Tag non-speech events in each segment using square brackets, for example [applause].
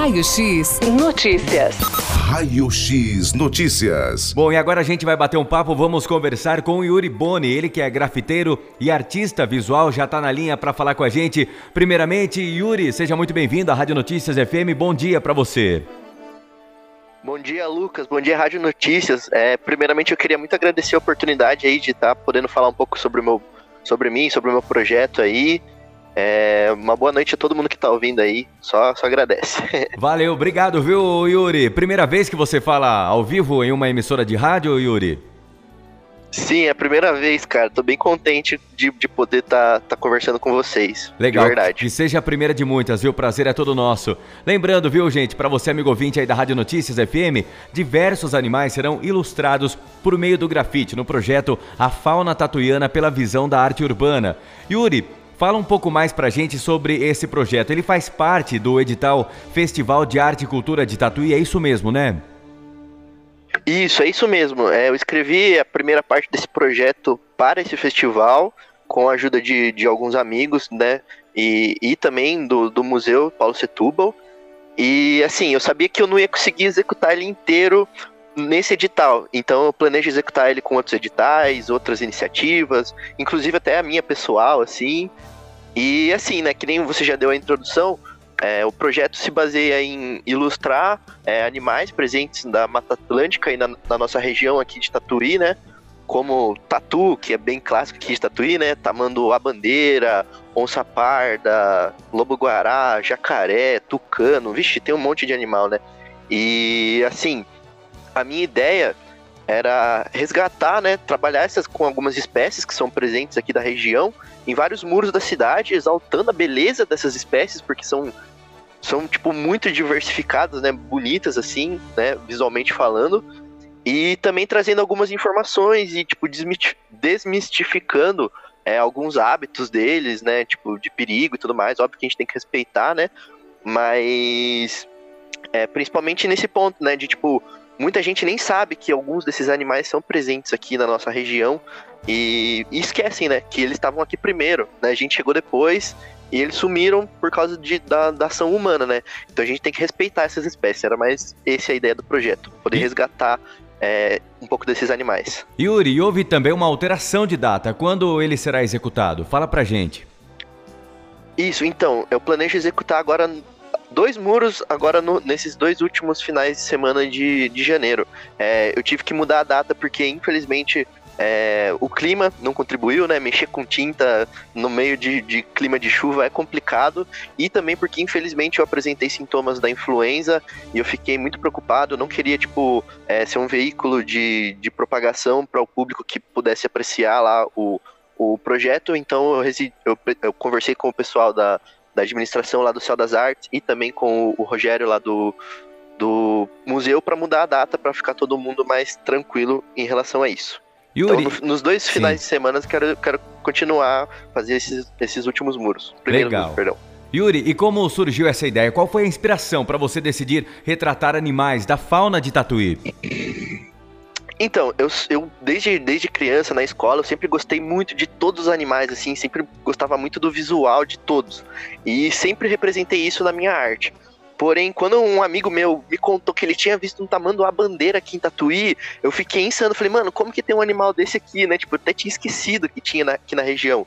Raio X Notícias. Raio X Notícias. Bom, e agora a gente vai bater um papo, vamos conversar com o Yuri Boni, ele que é grafiteiro e artista visual, já está na linha para falar com a gente. Primeiramente, Yuri, seja muito bem-vindo à Rádio Notícias FM. Bom dia para você. Bom dia, Lucas. Bom dia, Rádio Notícias. É, primeiramente, eu queria muito agradecer a oportunidade aí de estar tá podendo falar um pouco sobre o meu, sobre mim, sobre o meu projeto aí. É, uma boa noite a todo mundo que está ouvindo aí. Só, só agradece. [laughs] Valeu, obrigado, viu, Yuri? Primeira vez que você fala ao vivo em uma emissora de rádio, Yuri? Sim, é a primeira vez, cara. Tô bem contente de, de poder estar tá, tá conversando com vocês. Legal. De verdade. Que seja a primeira de muitas, viu? O prazer é todo nosso. Lembrando, viu, gente, para você, amigo ouvinte aí da Rádio Notícias FM, diversos animais serão ilustrados por meio do grafite no projeto A Fauna Tatuiana pela Visão da Arte Urbana. Yuri, Fala um pouco mais pra gente sobre esse projeto. Ele faz parte do edital Festival de Arte e Cultura de Tatuí, é isso mesmo, né? Isso, é isso mesmo. É, eu escrevi a primeira parte desse projeto para esse festival, com a ajuda de, de alguns amigos, né? E, e também do, do Museu Paulo Setúbal. E assim, eu sabia que eu não ia conseguir executar ele inteiro nesse edital. Então eu planejo executar ele com outros editais, outras iniciativas, inclusive até a minha pessoal, assim. E assim, né, que nem você já deu a introdução, é, o projeto se baseia em ilustrar é, animais presentes da Mata Atlântica e na, na, nossa região aqui de Tatuí, né? Como tatu, que é bem clássico aqui de Tatuí, né? Tamanduá bandeira, onça parda, lobo-guará, jacaré, tucano, vixe, tem um monte de animal, né? E assim, a minha ideia era resgatar, né, trabalhar essas com algumas espécies que são presentes aqui da região em vários muros da cidade, exaltando a beleza dessas espécies, porque são são tipo muito diversificadas, né, bonitas assim, né, visualmente falando, e também trazendo algumas informações e tipo desmistificando é, alguns hábitos deles, né, tipo de perigo e tudo mais. Óbvio que a gente tem que respeitar, né, mas é, principalmente nesse ponto, né, de tipo muita gente nem sabe que alguns desses animais são presentes aqui na nossa região e, e esquecem, né, que eles estavam aqui primeiro, né? A gente chegou depois e eles sumiram por causa de, da, da, ação humana, né? Então a gente tem que respeitar essas espécies. Era mais essa a ideia do projeto, poder e... resgatar é, um pouco desses animais. Yuri, houve também uma alteração de data. Quando ele será executado? Fala pra gente. Isso, então, eu planejo executar agora dois muros agora no, nesses dois últimos finais de semana de, de janeiro. É, eu tive que mudar a data porque, infelizmente, é, o clima não contribuiu, né? Mexer com tinta no meio de, de, clima de chuva é complicado. E também porque, infelizmente, eu apresentei sintomas da influenza e eu fiquei muito preocupado. Eu não queria, tipo, é, ser um veículo de, de propagação para o público que pudesse apreciar lá o, o projeto. Então, eu, eu, eu conversei com o pessoal da, da administração lá do Céu das Artes e também com o Rogério lá do, do museu para mudar a data para ficar todo mundo mais tranquilo em relação a isso. Yuri, então, no, nos dois finais sim. de semana, quero, quero continuar fazer esses, esses últimos muros. Primeiro Legal. Perdão. Yuri, e como surgiu essa ideia? Qual foi a inspiração para você decidir retratar animais da fauna de Tatuí? Então, eu, eu desde, desde criança na escola, eu sempre gostei muito de todos os animais, assim, sempre gostava muito do visual de todos. E sempre representei isso na minha arte. Porém, quando um amigo meu me contou que ele tinha visto um tamanduá bandeira aqui em Tatuí, eu fiquei insano. Falei, mano, como que tem um animal desse aqui, né? Tipo, eu até tinha esquecido que tinha na, aqui na região.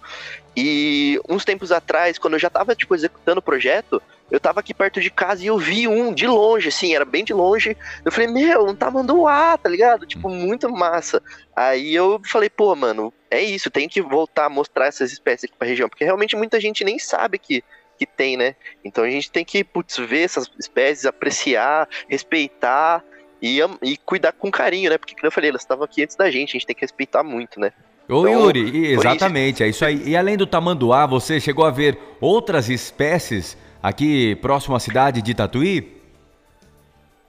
E uns tempos atrás, quando eu já tava, tipo, executando o projeto, eu tava aqui perto de casa e eu vi um de longe, assim, era bem de longe. Eu falei, meu, um tamanduá, tá ligado? Tipo, muito massa. Aí eu falei, pô, mano, é isso, tem que voltar a mostrar essas espécies aqui pra região, porque realmente muita gente nem sabe que que tem, né? Então a gente tem que putz, ver essas espécies, apreciar, respeitar e, e cuidar com carinho, né? Porque, como eu falei, elas estavam aqui antes da gente, a gente tem que respeitar muito, né? Ô então, Yuri, exatamente, isso... é isso aí. E além do tamanduá, você chegou a ver outras espécies aqui próximo à cidade de Tatuí?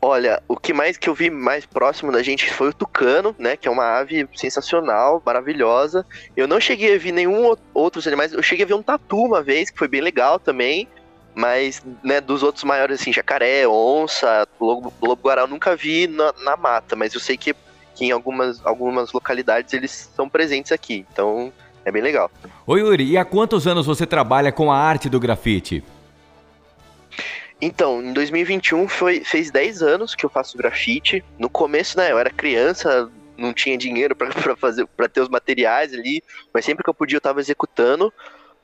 Olha, o que mais que eu vi mais próximo da gente foi o tucano, né? Que é uma ave sensacional, maravilhosa. Eu não cheguei a ver nenhum outros animais. Eu cheguei a ver um tatu uma vez, que foi bem legal também. Mas, né, dos outros maiores, assim, jacaré, onça, lobo, lobo guará, eu nunca vi na, na, mata. Mas eu sei que, que em algumas, algumas localidades eles são presentes aqui. Então, é bem legal. Oi, Yuri, e há quantos anos você trabalha com a arte do grafite? Então, em 2021 foi, fez 10 anos que eu faço grafite. No começo, né, eu era criança, não tinha dinheiro para [laughs] fazer para ter os materiais ali, mas sempre que eu podia eu tava executando.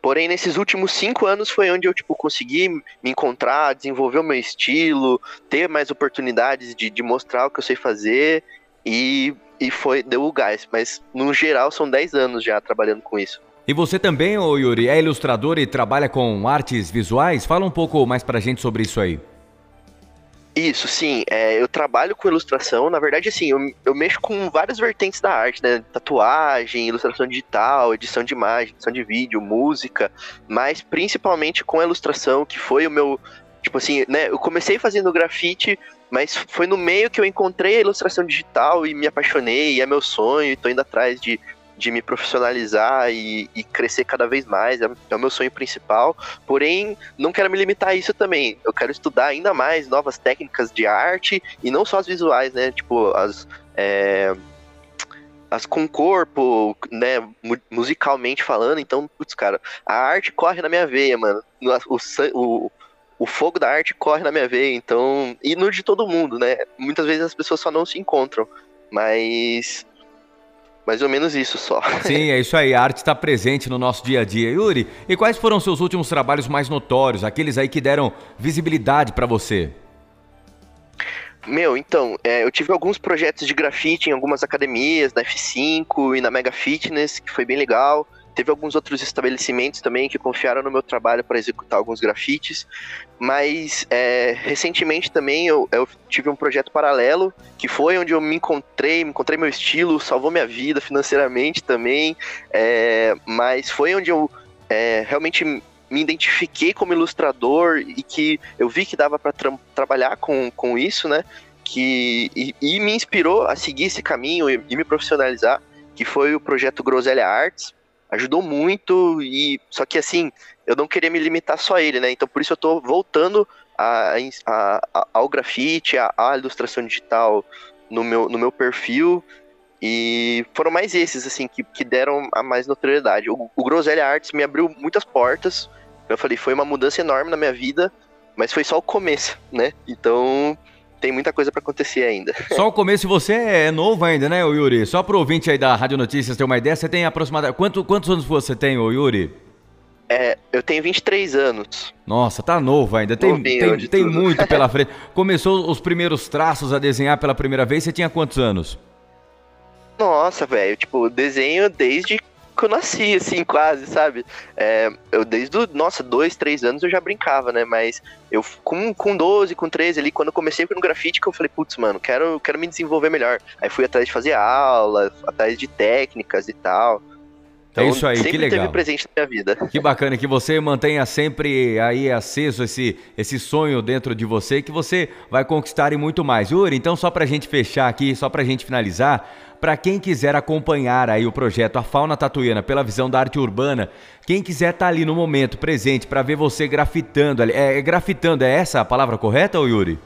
Porém, nesses últimos cinco anos foi onde eu tipo, consegui me encontrar, desenvolver o meu estilo, ter mais oportunidades de, de mostrar o que eu sei fazer e, e foi deu o gás. Mas no geral são 10 anos já trabalhando com isso. E você também, ô Yuri, é ilustrador e trabalha com artes visuais? Fala um pouco mais pra gente sobre isso aí. Isso, sim. É, eu trabalho com ilustração. Na verdade, assim, eu, eu mexo com várias vertentes da arte, né? Tatuagem, ilustração digital, edição de imagem, edição de vídeo, música, mas principalmente com a ilustração, que foi o meu. Tipo assim, né? Eu comecei fazendo grafite, mas foi no meio que eu encontrei a ilustração digital e me apaixonei, e é meu sonho, e tô indo atrás de de me profissionalizar e, e, crescer cada vez mais, é, é, o meu sonho principal. Porém, não quero me limitar a isso também. Eu quero estudar ainda mais novas técnicas de arte e não só as visuais, né? Tipo, as. É, as com corpo, né, musicalmente falando, então, putz, cara, a arte corre na minha veia, mano. O, o, o fogo da arte corre na minha veia, então. E no de todo mundo, né? Muitas vezes as pessoas só não se encontram. Mas mais ou menos isso só. Sim, é isso aí. A arte está presente no nosso dia a dia. Yuri, e quais foram seus últimos trabalhos mais notórios, aqueles aí que deram visibilidade para você? Meu, então, é, eu tive alguns projetos de grafite em algumas academias, na F5 e na Mega Fitness, que foi bem legal. Teve alguns outros estabelecimentos também que confiaram no meu trabalho para executar alguns grafites. Mas é, recentemente também eu, eu, tive um projeto paralelo, que foi onde eu me encontrei, me encontrei meu estilo, salvou minha vida financeiramente também. É, mas foi onde eu é, realmente me identifiquei como ilustrador e que eu vi que dava para tra trabalhar com, com isso, né? Que, e, e, me inspirou a seguir esse caminho e, e me profissionalizar, que foi o projeto Groselha Arts, ajudou muito e só que assim eu não queria me limitar só a ele, né? Então por isso eu tô voltando a, a, a, ao grafite, a, a, ilustração digital no meu, no meu perfil e foram mais esses assim que, que deram a mais notoriedade. O, o Groselha Arts me abriu muitas portas. Eu falei, foi uma mudança enorme na minha vida, mas foi só o começo, né? Então tem muita coisa para acontecer ainda. [laughs] Só o começo, você é novo ainda, né, Yuri? Só pro ouvinte aí da Rádio Notícias ter uma ideia, você tem aproximadamente... Quanto, quantos anos você tem, Yuri? É, eu tenho 23 anos. Nossa, tá novo ainda. Tem, tem, tem muito [laughs] pela frente. Começou os primeiros traços a desenhar pela primeira vez, você tinha quantos anos? Nossa, velho, tipo, desenho desde que eu nasci, assim, quase, sabe? É, eu desde, do, nossa, dois, três anos eu já brincava, né? Mas eu, com, com 12, com 13 ali, quando eu comecei no grafite, que eu falei, putz, mano, quero, quero me desenvolver melhor. Aí fui atrás de fazer aula, atrás de técnicas e tal. Então, é isso aí, que legal. teve presente na minha vida. Que bacana que você mantenha sempre aí aceso esse, esse sonho dentro de você que você vai conquistar e muito mais. Yuri, então só pra gente fechar aqui, só pra gente finalizar, para quem quiser acompanhar aí o projeto A Fauna Tatuiana pela visão da arte urbana, quem quiser estar tá ali no momento presente para ver você grafitando, é, é grafitando, é essa a palavra correta, Yuri?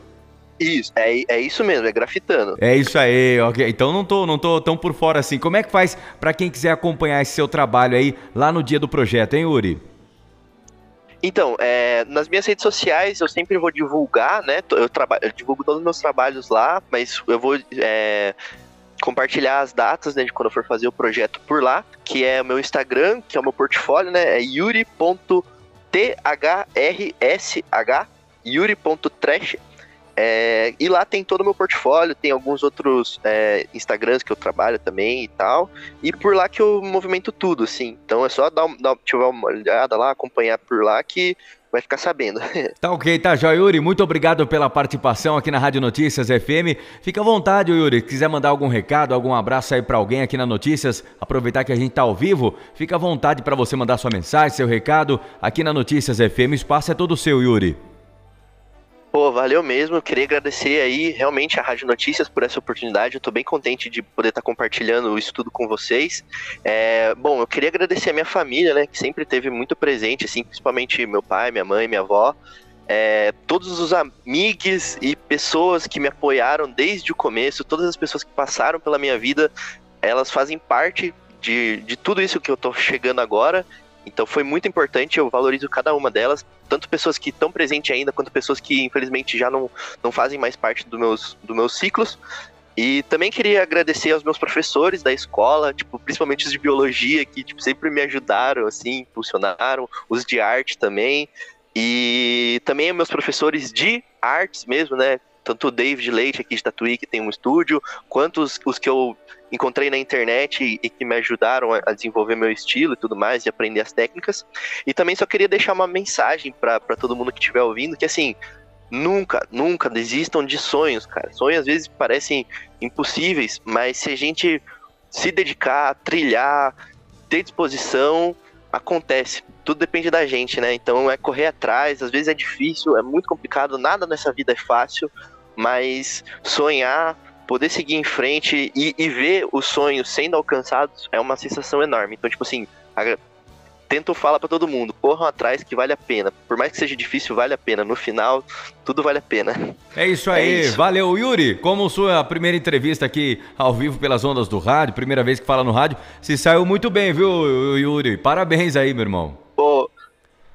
Isso, é, é isso mesmo, é grafitando. É isso aí, ok. Então não tô, não tô tão por fora assim. Como é que faz para quem quiser acompanhar esse seu trabalho aí lá no dia do projeto, hein, Yuri? Então, é, nas minhas redes sociais eu sempre vou divulgar, né? Eu, eu divulgo todos os meus trabalhos lá, mas eu vou é, compartilhar as datas, né, de quando eu for fazer o projeto por lá, que é o meu Instagram, que é o meu portfólio, né? É yuri.thrsh, yuri.trash. É, e lá tem todo o meu portfólio, tem alguns outros é, Instagrams que eu trabalho também e tal. E por lá que eu movimento tudo, assim. Então é só dar, dar tiver uma olhada lá, acompanhar por lá que vai ficar sabendo. [laughs] Tá ok, tá, Jó Yuri. Muito obrigado pela participação aqui na Rádio Notícias FM. Fica à vontade, Yuri. Se quiser mandar algum recado, algum abraço aí para alguém aqui na Notícias, aproveitar que a gente tá ao vivo, fica à vontade para você mandar sua mensagem, seu recado. Aqui na Notícias FM, o espaço é todo seu, Yuri. Pô, valeu mesmo. Queria agradecer aí realmente a Rádio Notícias por essa oportunidade. Eu tô bem contente de poder estar tá compartilhando isso tudo com vocês. É, bom, eu queria agradecer a minha família, né, que sempre teve muito presente, assim, principalmente meu pai, minha mãe, minha avó. É, todos os amigos e pessoas que me apoiaram desde o começo, todas as pessoas que passaram pela minha vida, elas fazem parte de, de tudo isso que eu tô chegando agora. Então foi muito importante, eu valorizo cada uma delas, tanto pessoas que estão presentes ainda, quanto pessoas que infelizmente já não, não fazem mais parte dos meus, do meus ciclos. E também queria agradecer aos meus professores da escola, tipo, principalmente os de biologia, que tipo, sempre me ajudaram, assim, impulsionaram, os de arte também. E também meus professores de artes mesmo, né? Tanto o David Leite aqui de Tatuí, que tem um estúdio, quanto os, os que eu encontrei na internet e, e que me ajudaram a, a, desenvolver meu estilo e tudo mais, e aprender as técnicas. E também só queria deixar uma mensagem para todo mundo que estiver ouvindo, que assim, Nunca, nunca desistam de sonhos, cara. Sonhos às vezes parecem impossíveis, mas se a gente se dedicar, trilhar, ter disposição, acontece. Tudo depende da gente, né? Então é correr atrás, às vezes é difícil, é muito complicado, nada nessa vida é fácil, mas sonhar, poder seguir em frente e, e ver os sonhos sendo alcançados é uma sensação enorme. Então, tipo assim, tento falar para todo mundo, corram atrás que vale a pena. Por mais que seja difícil, vale a pena. No final, tudo vale a pena. É isso aí, é isso. valeu Yuri. Como sua primeira entrevista aqui ao vivo pelas ondas do rádio, primeira vez que fala no rádio, se saiu muito bem, viu, Yuri? Parabéns aí, meu irmão. Pô,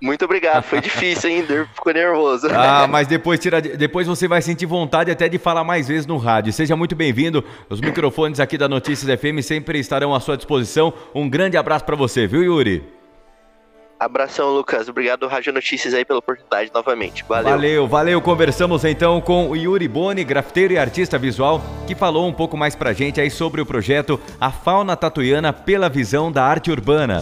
muito obrigado, foi difícil ainda, ficou nervoso. [laughs] Ah, mas depois, tira, depois você vai sentir vontade até de falar mais vezes no rádio. Seja muito bem-vindo. Os microfones aqui da Notícias FM sempre estarão à sua disposição. Um grande abraço para você, viu, Yuri? Abração, Lucas. Obrigado, Rádio Notícias, aí pela oportunidade novamente. Valeu. Valeu, valeu. Conversamos então com o Yuri Boni, grafiteiro e artista visual, que falou um pouco mais pra gente aí sobre o projeto A Fauna Tatuiana pela Visão da Arte Urbana.